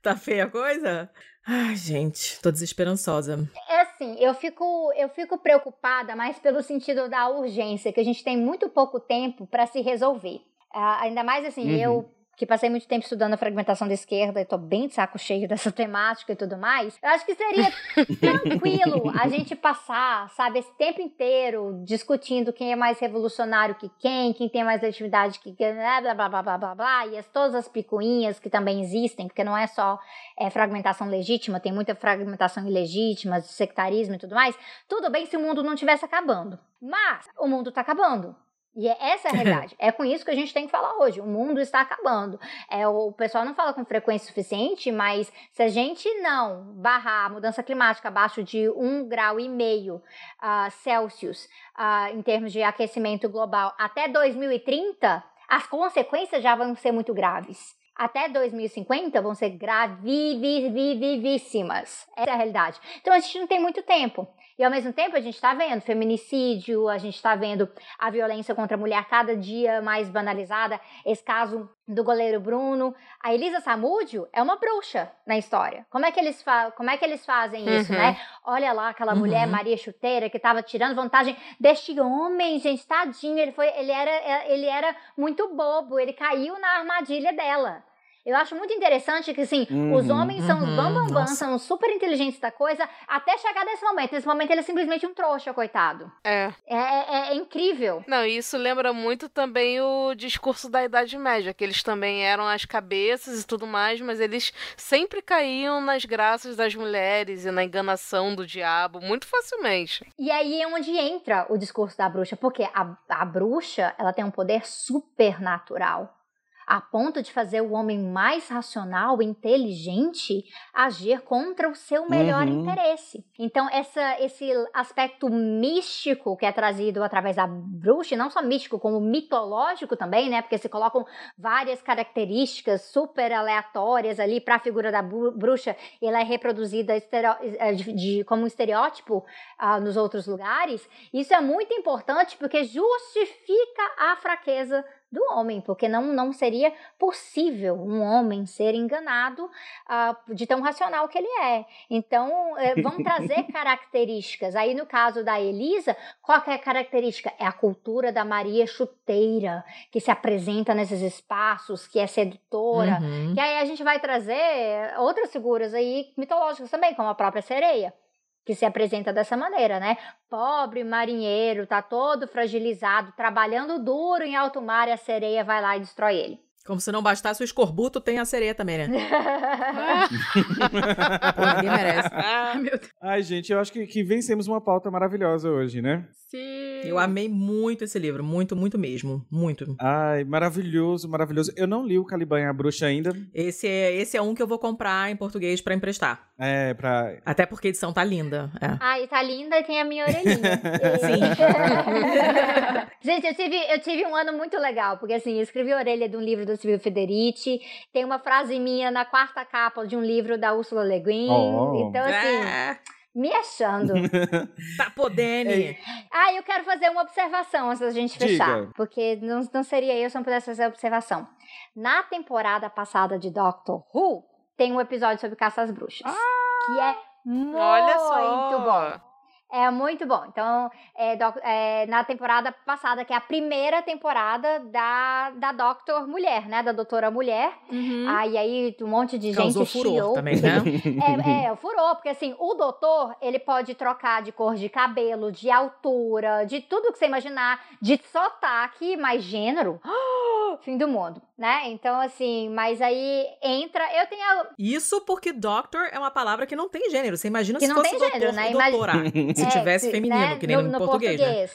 tá feia a coisa? Ai, gente, tô desesperançosa. É assim, eu fico, eu fico preocupada mais pelo sentido da urgência, que a gente tem muito pouco tempo para se resolver. Uh, ainda mais assim, uhum. eu que passei muito tempo estudando a fragmentação da esquerda e tô bem de saco cheio dessa temática e tudo mais, eu acho que seria tranquilo a gente passar, sabe, esse tempo inteiro discutindo quem é mais revolucionário que quem, quem tem mais legitimidade que quem, blá, blá, blá, blá, blá, blá, e as, todas as picuinhas que também existem, porque não é só é, fragmentação legítima, tem muita fragmentação ilegítima, sectarismo e tudo mais, tudo bem se o mundo não estivesse acabando. Mas o mundo tá acabando. E é, essa é a realidade. é com isso que a gente tem que falar hoje. O mundo está acabando. É, o pessoal não fala com frequência suficiente, mas se a gente não barrar a mudança climática abaixo de um grau e meio uh, Celsius uh, em termos de aquecimento global até 2030, as consequências já vão ser muito graves até 2050 vão ser gravíssimas. Essa é a realidade. Então a gente não tem muito tempo. E ao mesmo tempo a gente está vendo feminicídio, a gente está vendo a violência contra a mulher cada dia mais banalizada. Esse caso do goleiro Bruno. A Elisa Samúdio é uma bruxa na história. Como é que eles, como é que eles fazem isso, Uhum. né? Olha lá aquela mulher, Uhum. Maria Chuteira, que estava tirando vantagem deste homem, gente, tadinho. Ele, foi, ele, era, ele era muito bobo, ele caiu na armadilha dela. Eu acho muito interessante que, assim, os Uhum, homens são os uhum, bambambam, nossa. são os super inteligentes da coisa, até chegar nesse momento. Nesse momento ele é simplesmente um trouxa, coitado. É. É, é- é incrível. Não, e isso lembra muito também o discurso da Idade Média, que eles também eram as cabeças e tudo mais, mas eles sempre caíam nas graças das mulheres e na enganação do diabo muito facilmente. E aí é onde entra o discurso da bruxa, porque a, a bruxa ela tem um poder supernatural. A ponto de fazer o homem mais racional inteligente agir contra o seu melhor Uhum. interesse. Então, essa, esse aspecto místico que é trazido através da bruxa, não só místico, como mitológico também, né? Porque se colocam várias características super aleatórias ali para a figura da bru- bruxa, e ela é reproduzida eh, de- de- como um estereótipo ah, nos outros lugares, isso é muito importante porque justifica a fraqueza do homem, porque não, não seria possível um homem ser enganado ah, de tão racional que ele é. Então, eh, vão trazer características. Aí, no caso da Elisa, qual que é a característica? É a cultura da Maria Chuteira, que se apresenta nesses espaços, que é sedutora. Uhum. E aí a gente vai trazer outras figuras aí mitológicas também, como a própria sereia, que se apresenta dessa maneira, né? Pobre marinheiro, tá todo fragilizado, trabalhando duro em alto mar e a sereia vai lá e destrói ele. Como se não bastasse o escorbuto, tem a sereia também, né? Pô, ninguém merece. Ah, Meu Deus. Ai, gente, eu acho que, que vencemos uma pauta maravilhosa hoje, né? Sim. Eu amei muito esse livro, muito, muito mesmo, muito. Ai, maravilhoso, maravilhoso. Eu não li o Caliban e a Bruxa ainda. Esse é, esse é um que eu vou comprar em português pra emprestar. É, pra. Até porque a edição tá linda. É. Ai, tá linda e tem a minha orelhinha. Gente, eu tive, eu tive um ano muito legal, porque assim, eu escrevi a orelha de um livro do Silvio Federici, tem uma frase minha na quarta capa de um livro da Úrsula Le Guin. Oh. Então, assim, Ah, me achando. tá podendo. Ah, eu quero fazer uma observação antes da gente fechar. Diga. Porque não, não seria eu se não pudesse fazer a observação. Na temporada passada de Doctor Who, tem um episódio sobre caça às bruxas. que é muito olha só. bom. É muito bom. Então, é, doc- é, na temporada passada, que é a primeira temporada da, da Doctor Mulher, né? Da Doutora Mulher. Uhum. Ah, e aí um monte de Causou gente furor chiou. também, né? É, é, furou, porque assim, o doutor, ele pode trocar de cor de cabelo, de altura, de tudo que você imaginar, de sotaque, mais gênero. Fim do mundo, né? Então, assim, mas aí entra. Eu tenho. a- Isso porque doctor é uma palavra que não tem gênero. Você imagina Que se não fosse tem doutor gênero, né? e doutora. Se é, tivesse que, feminino, né, que nem no, português, né?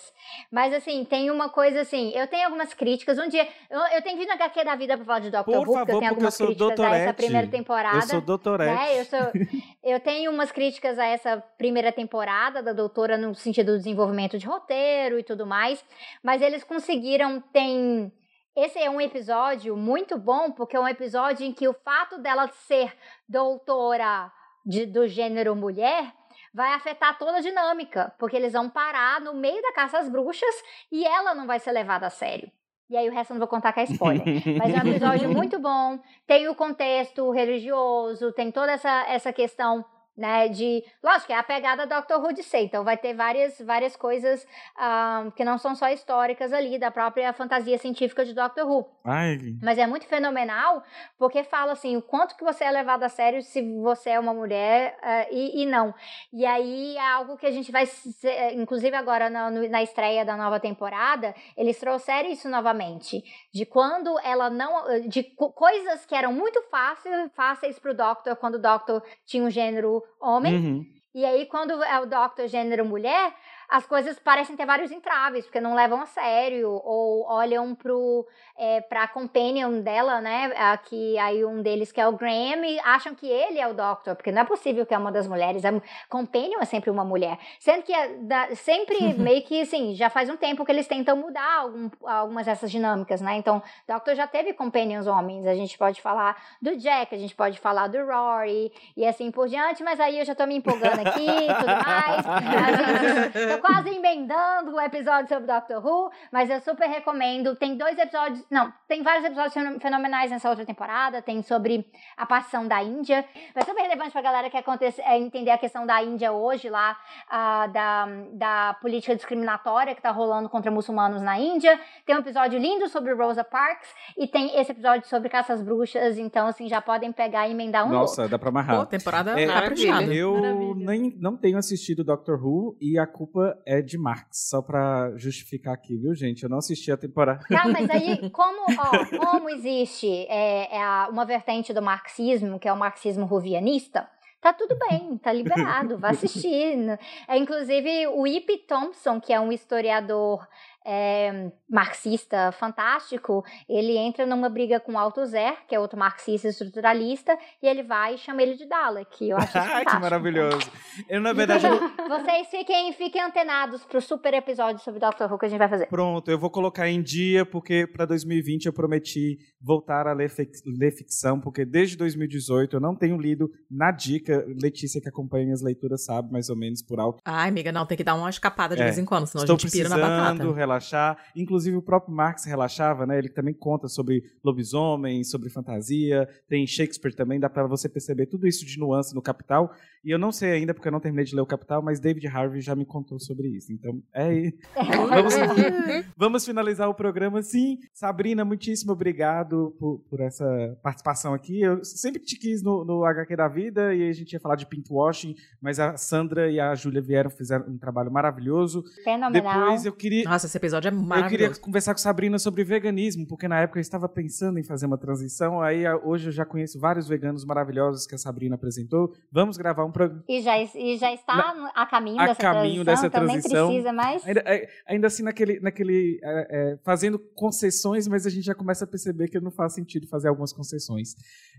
Mas assim, tem uma coisa assim, eu tenho algumas críticas. Um dia, eu, eu tenho vindo HQ da vida pra falar de Doctor Por Who, porque eu tenho eu algumas sou críticas a essa primeira temporada. Eu sou doutorete. né? Eu, sou, eu tenho umas críticas a essa primeira temporada da doutora no sentido do desenvolvimento de roteiro e tudo mais, mas eles conseguiram tem esse é um episódio muito bom porque é um episódio em que o fato dela ser doutora de- do gênero mulher vai afetar toda a dinâmica, porque eles vão parar no meio da caça às bruxas e ela não vai ser levada a sério. E aí o resto eu não vou contar que é spoiler. Mas é um episódio muito bom. Tem o contexto religioso, tem toda essa, essa questão, né, de... Lógico, é a pegada Doctor Who de ser. Então vai ter várias, várias coisas ah, que não são só históricas ali, da própria fantasia científica de Doctor Who. Ai, Mas é muito fenomenal, porque fala assim, o quanto que você é levado a sério se você é uma mulher eh, e, e não. E aí é algo que a gente vai, se- eh, inclusive agora na, na estreia da nova temporada, eles trouxeram isso novamente, de quando ela não, de co- coisas que eram muito fáceis, fáceis pro Doctor, quando o Doctor tinha um gênero homem, Uhum. e aí, quando é o Doctor gênero mulher, as coisas parecem ter vários entraves, porque não levam a sério, ou olham pro, é, pra companion dela, né? a que aí um deles que é o Graham, e acham que ele é o Doctor, porque não é possível que é uma das mulheres. A companion é sempre uma mulher. Sendo que é da- sempre meio que assim, já faz um tempo que eles tentam mudar algum- algumas dessas dinâmicas, né? Então, Doctor já teve companions homens. A gente pode falar do Jack, a gente pode falar do Rory e assim por diante, mas aí eu já tô me empolgando aqui e tudo mais. A gente- tô quase emendando o episódio sobre Doctor Who, mas eu super recomendo. Tem dois episódios, não, tem vários episódios fenomenais nessa outra temporada. Tem sobre a partição da Índia. Vai super relevante pra galera que acontece, é, entender a questão da Índia hoje lá, uh, da, da política discriminatória que tá rolando contra muçulmanos na Índia. Tem um episódio lindo sobre Rosa Parks e tem esse episódio sobre caças bruxas. Então, assim, já podem pegar e emendar um Nossa, outro. dá pra amarrar. Pô, temporada É, caprichada. Eu Maravilha. nem, não tenho assistido Doctor Who e a culpa é de Marx, só pra justificar aqui, viu, gente? Eu não assisti a temporada. Tá, mas aí, como, ó, como existe é, é uma vertente do marxismo, que é o marxismo ruvianista, tá tudo bem, tá liberado, vai assistir. É, inclusive, o Ip Thompson, que é um historiador é, marxista fantástico, ele entra numa briga com o Althusser, que é outro marxista estruturalista, e ele vai e chama ele de Dalek. e Eu acho fantástico. que maravilhoso. Eu, na verdade, não- Vocês fiquem, fiquem antenados pro super episódio sobre Doctor Who que a gente vai fazer. pronto, eu vou colocar em dia, porque pra 2020 eu prometi voltar a ler, fic- ler ficção, porque desde 2018 eu não tenho lido na dica. Letícia, que acompanha minhas leituras, sabe mais ou menos por alto. Ai, amiga, não, tem que dar uma escapada de É, vez em quando, senão a gente pira na precisando batata. Relaxar. Inclusive, o próprio Marx relaxava, né? Ele também conta sobre lobisomem, sobre fantasia. Tem Shakespeare também, dá pra você perceber tudo isso de nuance no Capital. E eu não sei ainda, porque eu não terminei de ler o Capital, mas David Harvey já me contou sobre isso. Então, é isso. Vamos, vamos finalizar o programa sim. Sabrina, muitíssimo obrigado por, por essa participação aqui. Eu sempre te quis no, no HQ da vida e a gente ia falar de pinkwashing, mas a Sandra e a Júlia vieram, fizeram um trabalho maravilhoso. Fenomenal. Depois eu queria, Nossa, esse episódio é eu queria maravilhoso. conversar com Sabrina sobre veganismo, porque na época eu estava pensando em fazer uma transição. Aí a- hoje eu já conheço vários veganos maravilhosos que a Sabrina apresentou. Vamos gravar um E já, e já está no- a caminho, a dessa, caminho transição, dessa então transição. nem precisa mais. Ainda, é, ainda assim, naquele. naquele é, é, fazendo concessões, mas a gente já começa a perceber que não faz sentido fazer algumas concessões.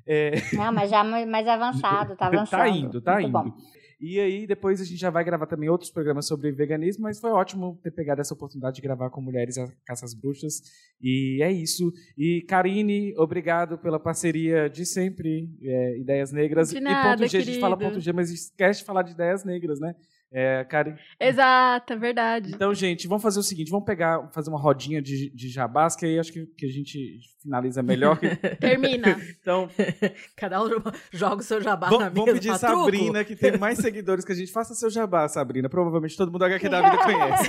É, Não, mas já mais mais avançado, tá avançando. tá indo, tá Muito indo. bom. E aí, depois a gente já vai gravar também outros programas sobre veganismo, mas foi ótimo ter pegado essa oportunidade de gravar com mulheres a caça às bruxas. E é isso. E Karine, obrigado pela parceria de sempre. é, Ideias Negras. De e nada, ponto G, a gente fala querido. ponto G, mas esquece de falar de ideias negras, né? É, Karine. Exato, é verdade. Então, gente, vamos fazer o seguinte: vamos pegar, fazer uma rodinha de, de jabás, que aí acho que, que a gente finaliza melhor. Termina. Então, Cada um joga o seu jabá vamos, na vamos mesa. pedir faz truco. Sabrina, que tem mais seguidores que a gente. Faça seu jabá, Sabrina. Provavelmente todo mundo HQ da vida conhece.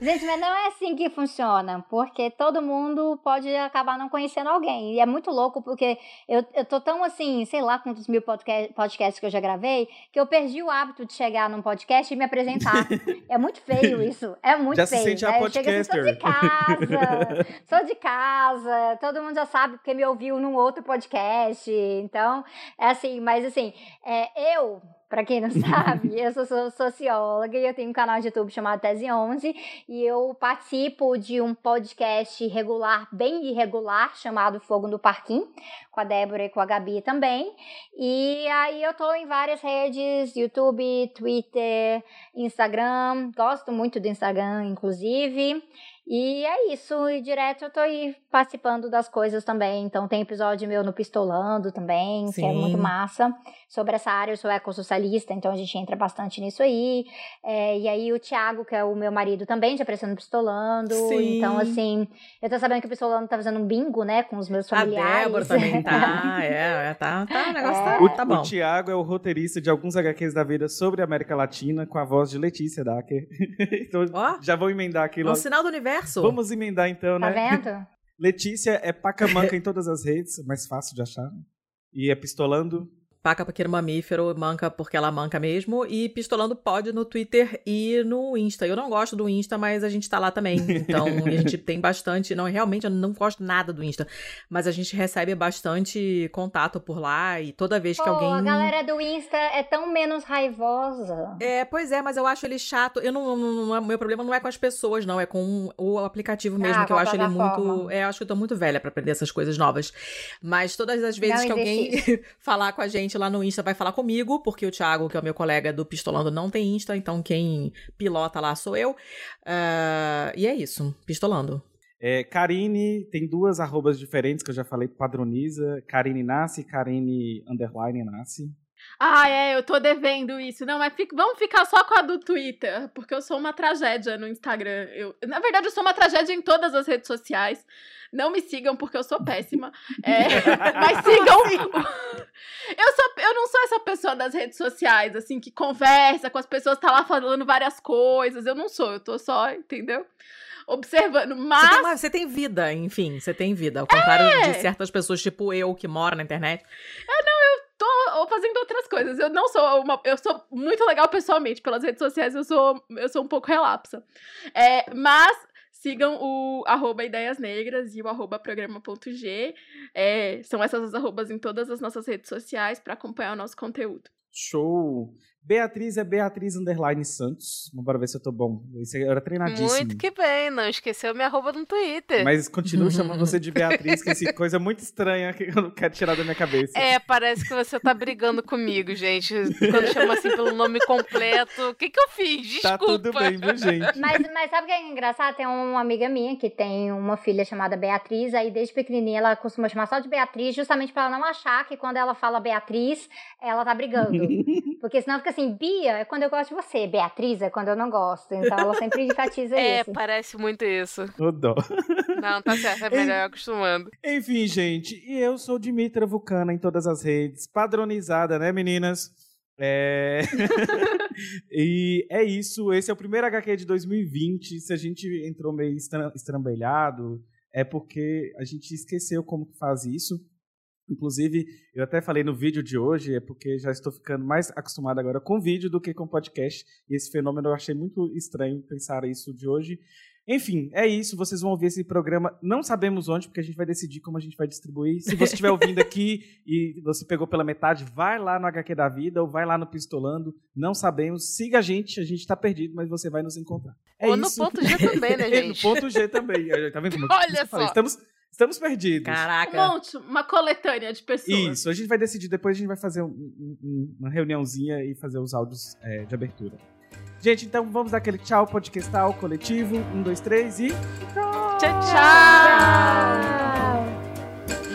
Gente, mas não é assim que funciona, porque todo mundo pode acabar não conhecendo alguém. E é muito louco, porque eu, eu tô tão assim, sei lá quantos mil podca- podcasts que eu já gravei, que eu perdi o hábito de chegar num podcast e me apresentar. é muito feio isso. É muito Já se feio. sente a né? Eu chego assim, sou de casa, sou de casa, todo mundo já sabe porque me ouviu num outro podcast. Então, é assim, mas assim, é, eu, pra quem não sabe, eu sou, sou socióloga e eu tenho um canal de YouTube chamado Tese 11 e eu participo de um podcast regular, bem irregular, chamado Fogo no Parquinho, com a Débora e com a Gabi também. E aí eu tô em várias redes, YouTube, Twitter, Instagram, gosto muito do Instagram, inclusive. E é isso, e direto eu tô aí participando das coisas também. Então tem episódio meu no Pistolando também, que é Sim. muito massa. Sobre essa área, eu sou ecossocialista, então a gente entra bastante nisso aí. É, e aí o Thiago, que é o meu marido, também já apareceu no Pistolando. Sim. Então, assim, eu tô sabendo que o Pistolando tá fazendo um bingo, né, com os meus A familiares. Débora também tá. É, é, tá, tá. O negócio tá, O, tá bom. o Tiago é o roteirista de alguns HQs da vida sobre a América Latina, com a voz de Letícia Dacker. então, Ó, já vou emendar aqui é um logo. sinal do universo. Vamos emendar então, Tá né? vendo? Letícia é pacamanca em todas as redes, mais fácil de achar. E é pistolando. Paca porque é mamífero, manca porque ela manca mesmo. E pistolando pode no Twitter e no Insta. Eu não gosto do Insta, mas a gente tá lá também. Então, a gente tem bastante. Não, realmente eu não gosto nada do Insta. Mas a gente recebe bastante contato por lá. E toda vez que Pô, alguém. a galera do Insta é tão menos raivosa. É, pois é, mas eu acho ele chato. Eu não, não, não- meu problema não é com as pessoas, não, é com o aplicativo mesmo, Ah, que eu acho ele plataforma. muito. É, eu acho que eu tô muito velha pra aprender essas coisas novas. Mas todas as vezes Não que alguém falar com a gente lá no Insta vai falar comigo, porque o Thiago, que é o meu colega do Pistolando, não tem Insta, então quem pilota lá sou eu. Ah, e é isso, Pistolando. É, Karine tem duas arrobas diferentes que eu já falei, padroniza. Karine Nasce Karine Underline Nasce. Ah, é, eu tô devendo isso. Não, mas fica, vamos ficar só com a do Twitter, porque eu sou uma tragédia no Instagram. Eu, na verdade, eu sou uma tragédia em todas as redes sociais. Não me sigam porque eu sou péssima. É, mas sigam. eu, sou, eu não sou essa pessoa das redes sociais, assim, que conversa com as pessoas, tá lá falando várias coisas. Eu não sou, eu tô só, entendeu? Observando. Mas. Você tem, uma- você tem vida, enfim, você tem vida. Ao contrário É. de certas pessoas, tipo eu, que mora na internet. Tô fazendo outras coisas. Eu não sou uma. Eu sou muito legal pessoalmente. Pelas redes sociais eu sou, eu sou um pouco relapsa. É, mas sigam o arroba Ideias Negras e o arroba programa.g. É, são essas as arrobas em todas as nossas redes sociais para acompanhar o nosso conteúdo. Show! Beatriz é Beatriz Underline Santos. Bora ver se eu tô bom. Isso era treinadíssimo. Muito que bem, não esqueceu minha arroba no Twitter. Mas continuo chamando você de Beatriz, que é coisa muito estranha que eu não quero tirar da minha cabeça. É, parece que você tá brigando comigo, gente. Quando chama assim pelo nome completo. O que que eu fiz? tá Desculpa. tudo bem, viu, gente? Mas, mas sabe o que é engraçado? Tem uma amiga minha que tem uma filha chamada Beatriz, aí desde pequenininha ela costuma chamar só de Beatriz, justamente pra ela não achar que quando ela fala Beatriz, ela tá brigando. Porque senão fica assim, Bia é quando eu gosto de você, Beatriz é quando eu não gosto. Então ela sempre enfatiza É, isso. parece muito isso. Ô dó. Não, tá certo, é melhor eu acostumando. Enfim, gente, e eu sou Dimitra Vulcana em todas as redes, padronizada, né, meninas? É... e é isso, esse é o primeiro HQ de 2020. Se a gente entrou meio estra- estrambelhado, é porque a gente esqueceu como que faz isso. Inclusive, eu até falei no vídeo de hoje, é porque já estou ficando mais acostumado agora com vídeo do que com podcast. E esse fenômeno eu achei muito estranho pensar isso de hoje. Enfim, é isso. Vocês vão ouvir esse programa. Não sabemos onde, porque a gente vai decidir como a gente vai distribuir. Se você estiver ouvindo aqui e você pegou pela metade, vai lá no HQ da Vida ou vai lá no Pistolando. Não sabemos. Siga a gente. A gente está perdido, mas você vai nos encontrar. É Ou no isso. ponto G também, né, E no gente? ponto G também. Tá vendo como eu Olha falei? só. Estamos, estamos perdidos. Um Caraca. monte, uma coletânea de pessoas. Isso, a gente vai decidir depois, a gente vai fazer um- um- um- uma reuniãozinha e fazer os áudios é, de abertura. Gente, então vamos dar aquele tchau podcastal coletivo. Um, dois, três e. Tchau, tchau.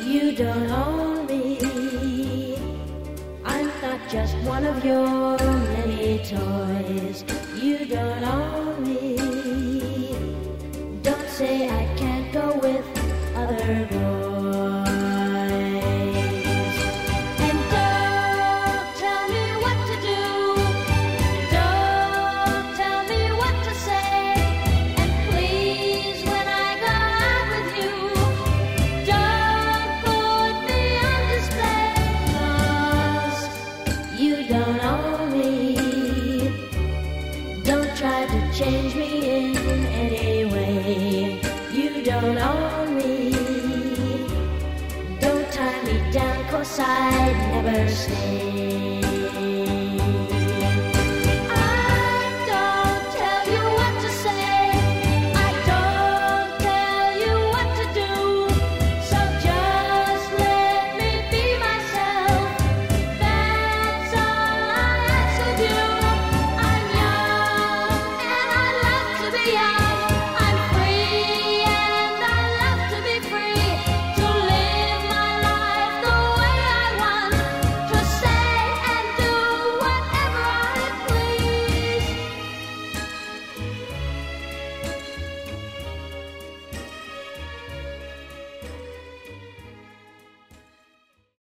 You don't own me. I'm not just one of your many toys. You don't own me. Saturday.